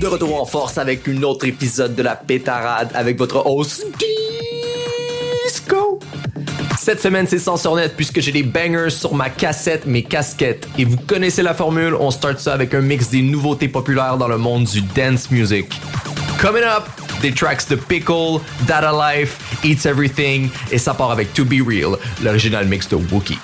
De retour en force avec un autre épisode de la pétarade avec votre host Disco. Cette semaine, c'est sans net puisque j'ai des bangers sur ma cassette, mes casquettes. Et vous connaissez la formule, on start ça avec un mix des nouveautés populaires dans le monde du dance music. Coming up, des tracks de Pickle, Data Life, Eats Everything, et ça part avec To Be Real, l'original mix de Wookie.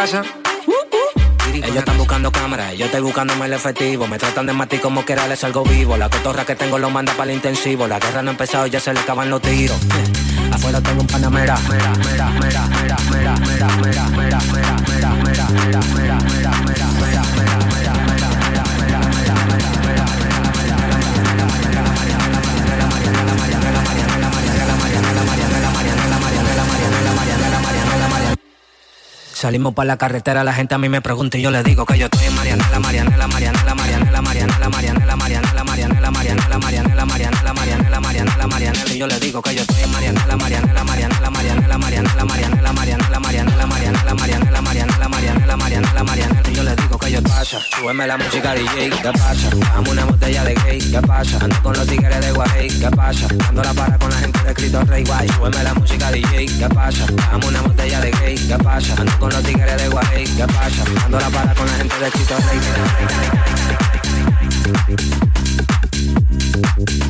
Casa. Ellos están buscando cámaras, yo estoy buscándome el efectivo. Me tratan de matar como quiera, les salgo vivo. La cotorra que tengo lo manda para el intensivo. La guerra no ha empezado y ya se le acaban los tiros. Afuera tengo un panamera. Salimos para la carretera, la gente a mí me pregunta y yo le digo que yo estoy en Marianela, Marianela, Marianela, Marianela, la Mariana, la Mariana, la Mariana, la Mariana, la Mariana, la Mariana, la Mariana, la Mariana, la Mariana, la Mariana, y yo le digo que yo estoy en Mariana, la Mariana, la Mariana, la Mariana, la Mariana, la Mariana, la Mariana, la Mariana, la Mariana, la Mariana, la Mariana, la Mariana, la Mariana, la Mariana, y yo le digo que yo pasa, súbeme la música DJ, ¿qué pasa? Dame una botella de gay, ¿qué pasa? Ando con los tigres de Guay, ¿qué pasa? Ando la para con la gente de Cristo Rey Guay, súbeme la música DJ, ¿qué pasa? Dame una botella de gay, ¿qué pasa? Ando con los tigres de Guay, ¿qué pasa? Ando la para con la gente de Cristo Rey Thank you.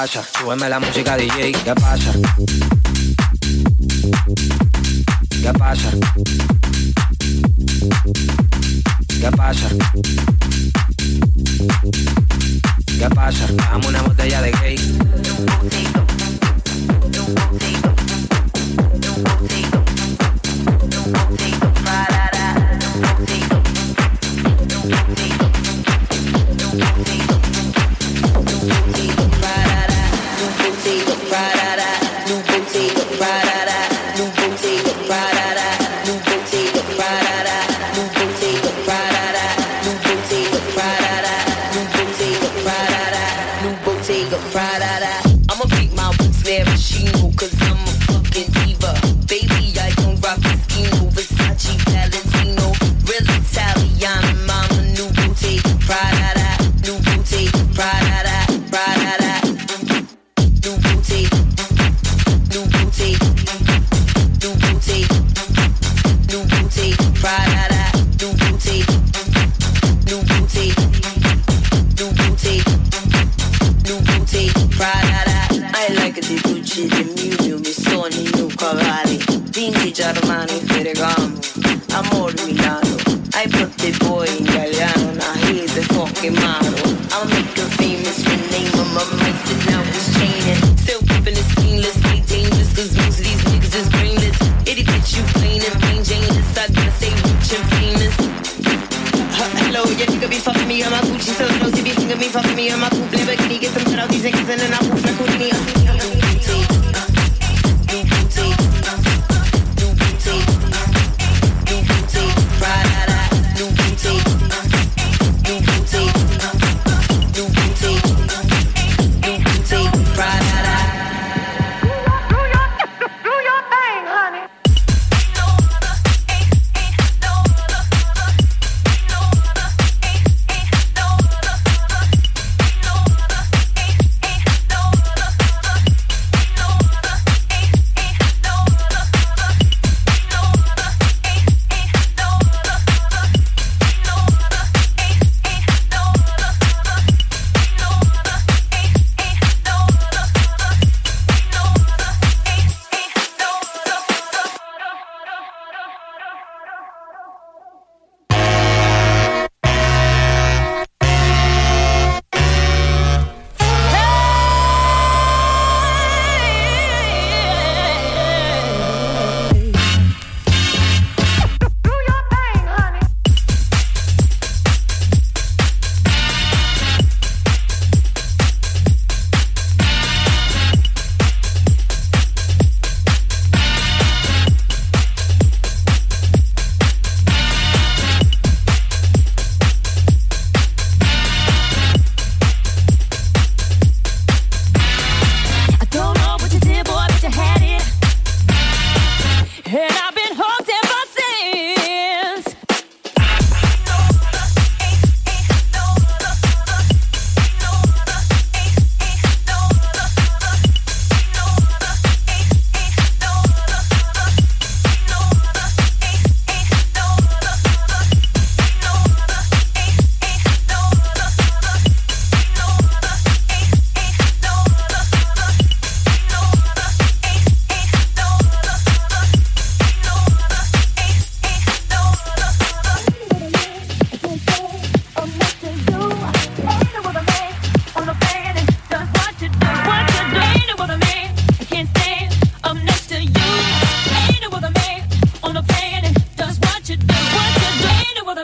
Pasa, súbeme la música DJ, ¿qué pasa? ¿Qué pasa? ¿Qué pasa? ¿Qué pasa? Dame una botella de gay.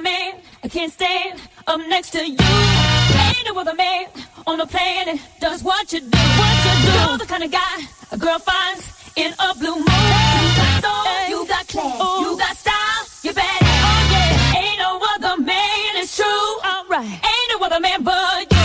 I can't stand up next to you. Ain't no other man on the planet does what you do. What you do. You're the kind of guy a girl finds in a blue moon. You got soul, you got class, you got style, you're bad. Oh yeah, ain't no other man. It's true. Alright, ain't no other man but you.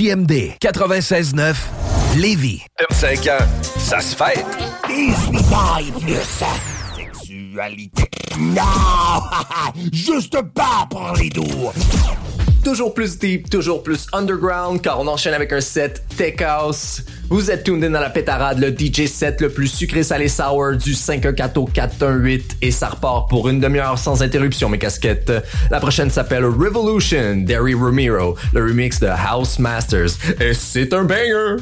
CJMD 96.9 Lévis. 5 ans, ça se fait. 18 ans et plus. Sexualité. Non! Juste pas pour les doux. Toujours plus deep, toujours plus underground, car on enchaîne avec un set Tech House. Vous êtes tuned in dans la pétarade, le DJ set le plus sucré salé sour du 514 au 418 et ça repart pour une demi-heure sans interruption mes casquettes. La prochaine s'appelle Revolution, Derry Romero, le remix de House Masters. Et c'est un banger!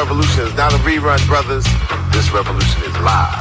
Revolution is not a rerun, brothers. This revolution is live.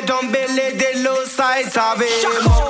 The school, yeah, don't Billy, the low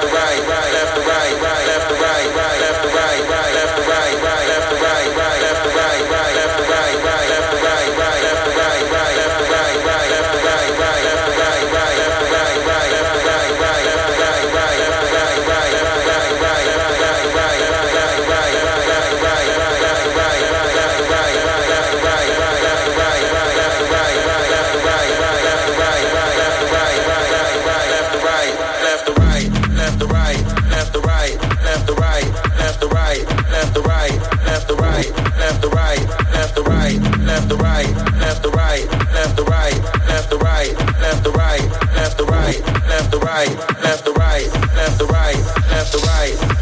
right, left.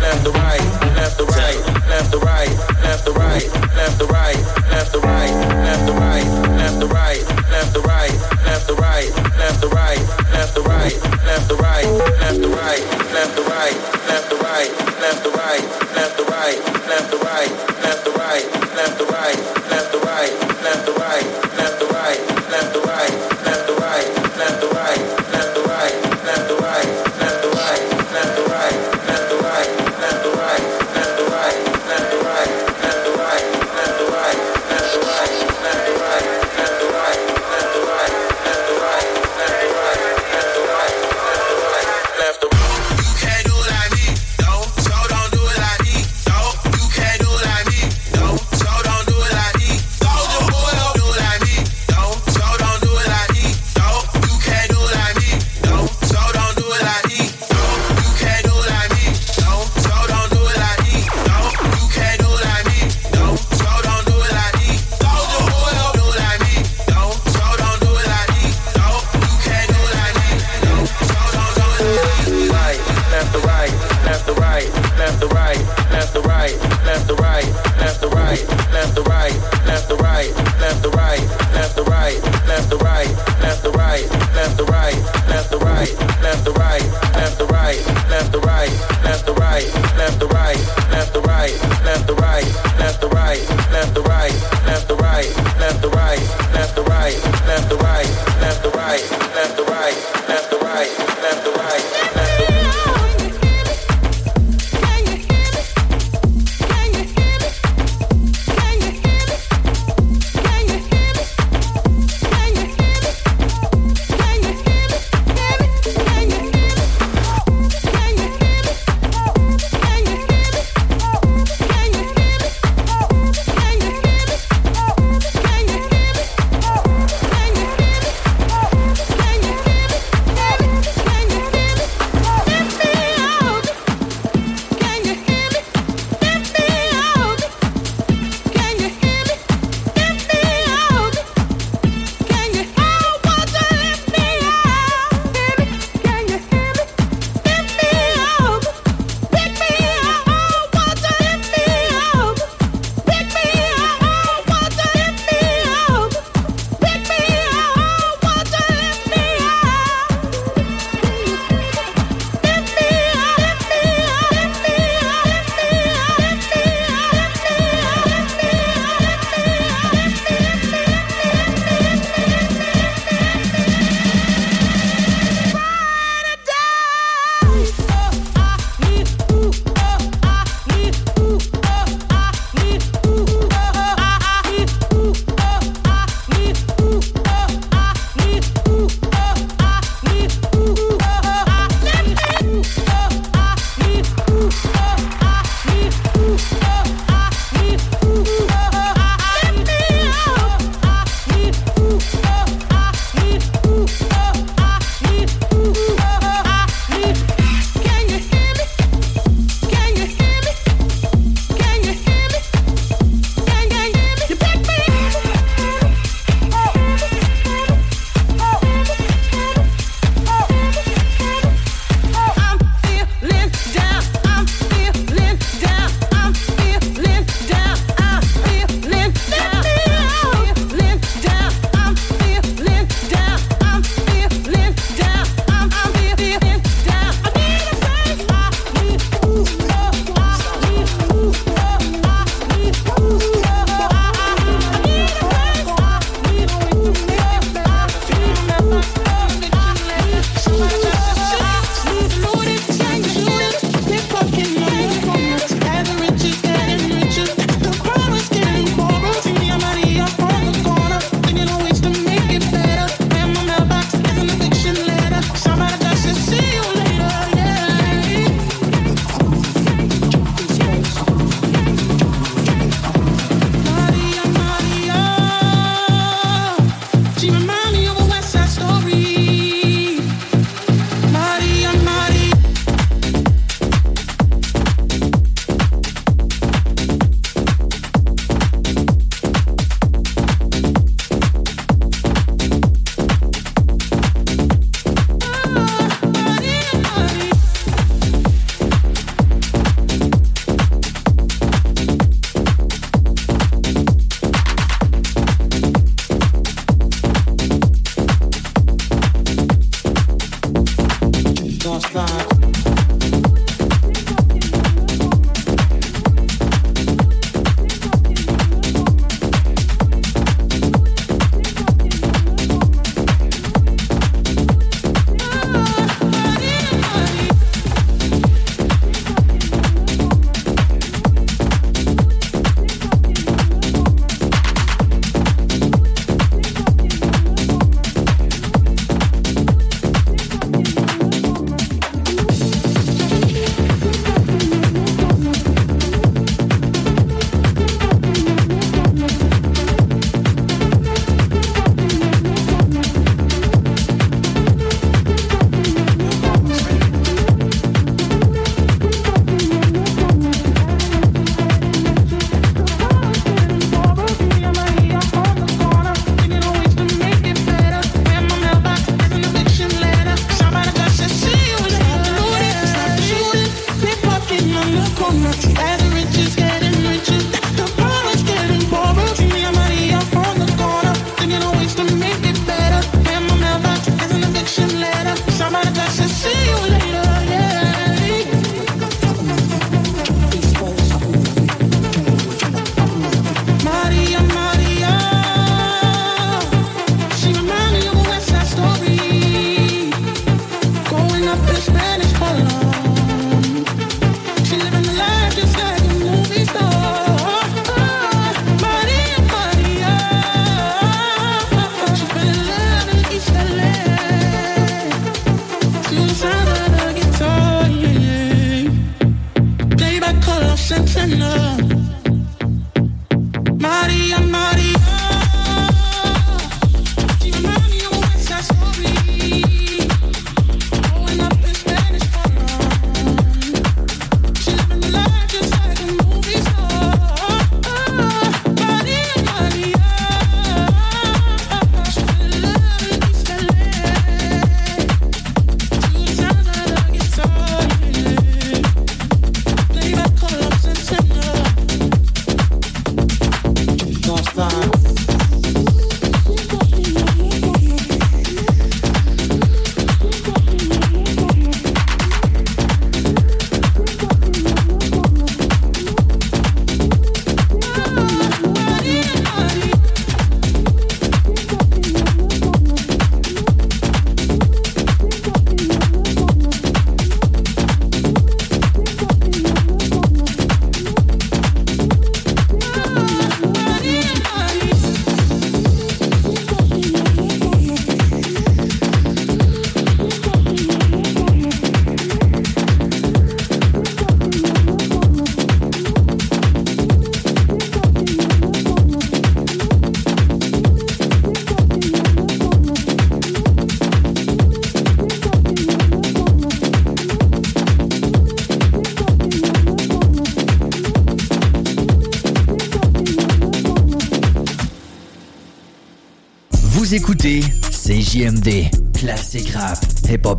left the right, left the right, left the right, left the right, left the right, left to right, left to right, left to right, left to right, left to right, left to right, left to right, left to right.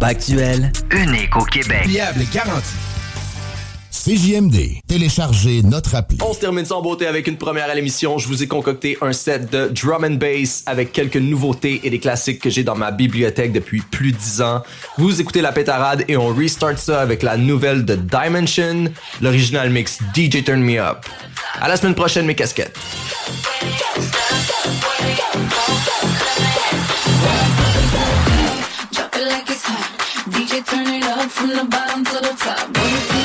Actuel, unique au Québec. Viable et garanti. CJMD. Téléchargez notre appli. On se termine sans beauté avec une première à l'émission. Je vous ai concocté un set de drum and bass avec quelques nouveautés et des classiques que j'ai dans ma bibliothèque depuis plus de 10 ans. Vous écoutez la pétarade et on restart ça avec la nouvelle de Dimension, l'original mix DJ Turn Me Up. À la semaine prochaine, mes casquettes. from the bottom to the top.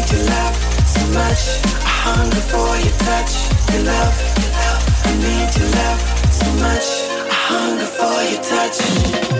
need your love so much. I hunger for your touch, your love. I need your love so much. I hunger for your touch.